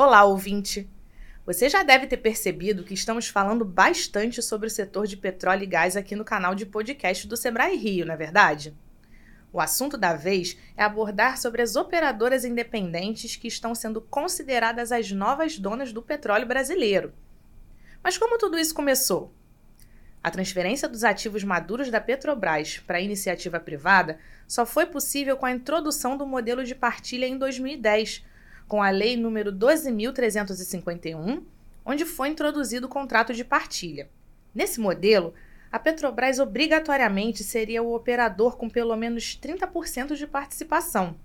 Olá, ouvinte! Você já deve ter percebido que estamos falando bastante sobre o setor de petróleo e gás aqui no canal de podcast do Sebrae Rio, não é verdade? O assunto da vez é abordar sobre as operadoras independentes que estão sendo consideradas as novas donas do petróleo brasileiro. Mas como tudo isso começou? A transferência dos ativos maduros da Petrobras para a iniciativa privada só foi possível com a introdução do modelo de partilha em 2010 com a Lei número 12.351, onde foi introduzido o contrato de partilha. Nesse modelo, a Petrobras obrigatoriamente seria o operador com pelo menos 30% de participação.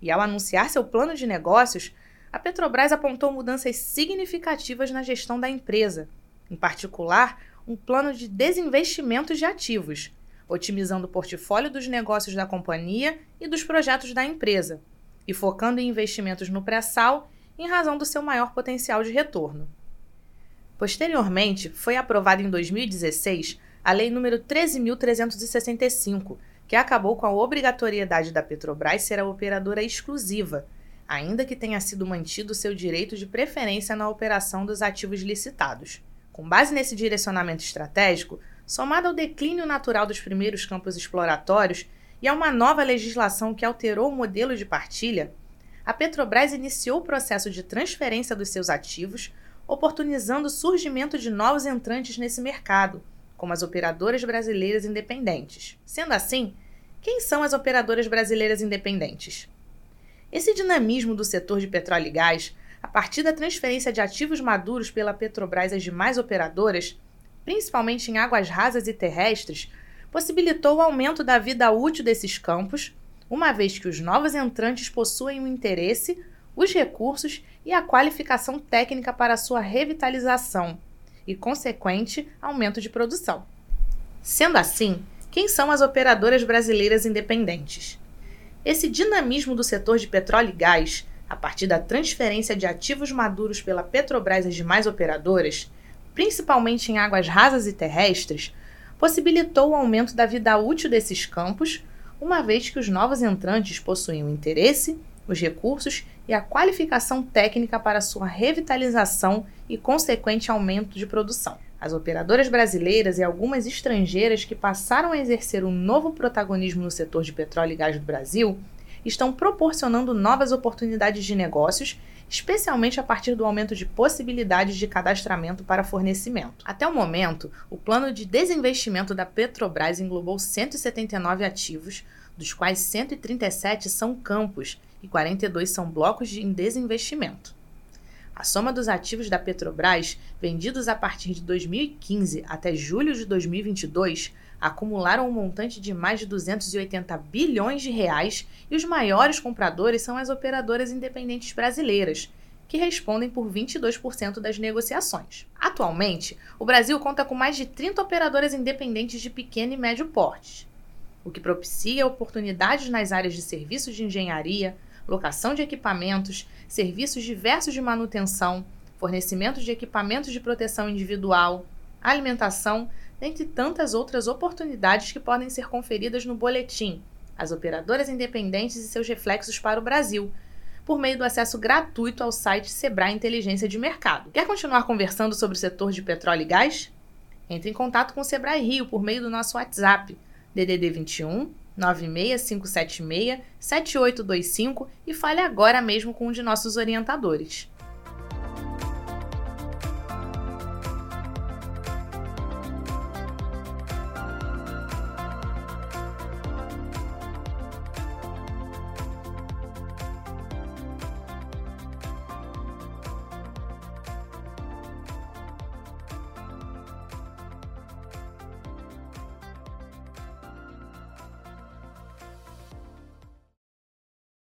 E ao anunciar seu plano de negócios, a Petrobras apontou mudanças significativas na gestão da empresa, em particular, um plano de desinvestimento de ativos, otimizando o portfólio dos negócios da companhia e dos projetos da empresa, e focando em investimentos no pré-sal em razão do seu maior potencial de retorno. Posteriormente, foi aprovada em 2016 a Lei nº 13.365, que acabou com a obrigatoriedade da Petrobras ser a operadora exclusiva, ainda que tenha sido mantido seu direito de preferência na operação dos ativos licitados. Com base nesse direcionamento estratégico, somado ao declínio natural dos primeiros campos exploratórios e a uma nova legislação que alterou o modelo de partilha, a Petrobras iniciou o processo de transferência dos seus ativos, oportunizando o surgimento de novos entrantes nesse mercado, como as operadoras brasileiras independentes. Sendo assim, quem são as operadoras brasileiras independentes? Esse dinamismo do setor de petróleo e gás, a partir da transferência de ativos maduros pela Petrobras às demais operadoras, principalmente em águas rasas e terrestres, possibilitou o aumento da vida útil desses campos, uma vez que os novos entrantes possuem o interesse, os recursos e a qualificação técnica para sua revitalização e, consequente, aumento de produção. Sendo assim, quem são as operadoras brasileiras independentes? Esse dinamismo do setor de petróleo e gás, a partir da transferência de ativos maduros pela Petrobras às demais operadoras, principalmente em águas rasas e terrestres, possibilitou o aumento da vida útil desses campos, uma vez que os novos entrantes possuem o interesse, os recursos e a qualificação técnica para sua revitalização e consequente aumento de produção. As operadoras brasileiras e algumas estrangeiras que passaram a exercer um novo protagonismo no setor de petróleo e gás do Brasil estão proporcionando novas oportunidades de negócios especialmente a partir do aumento de possibilidades de cadastramento para fornecimento. Até o momento, o plano de desinvestimento da Petrobras englobou 179 ativos, dos quais 137 são campos e 42 são blocos de desinvestimento. A soma dos ativos da Petrobras, vendidos a partir de 2015 até julho de 2022, acumularam um montante de mais de 280 bilhões de reais e os maiores compradores são as operadoras independentes brasileiras, que respondem por 22% das negociações. Atualmente, o Brasil conta com mais de 30 operadoras independentes de pequeno e médio porte, o que propicia oportunidades nas áreas de serviços de engenharia, locação de equipamentos, serviços diversos de manutenção, fornecimento de equipamentos de proteção individual, alimentação, dentre tantas outras oportunidades que podem ser conferidas no boletim As Operadoras Independentes e seus reflexos para o Brasil, por meio do acesso gratuito ao site Sebrae Inteligência de Mercado. Quer continuar conversando sobre o setor de petróleo e gás? Entre em contato com o Sebrae Rio por meio do nosso WhatsApp DDD 21 96576 7825 e fale agora mesmo com um de nossos orientadores.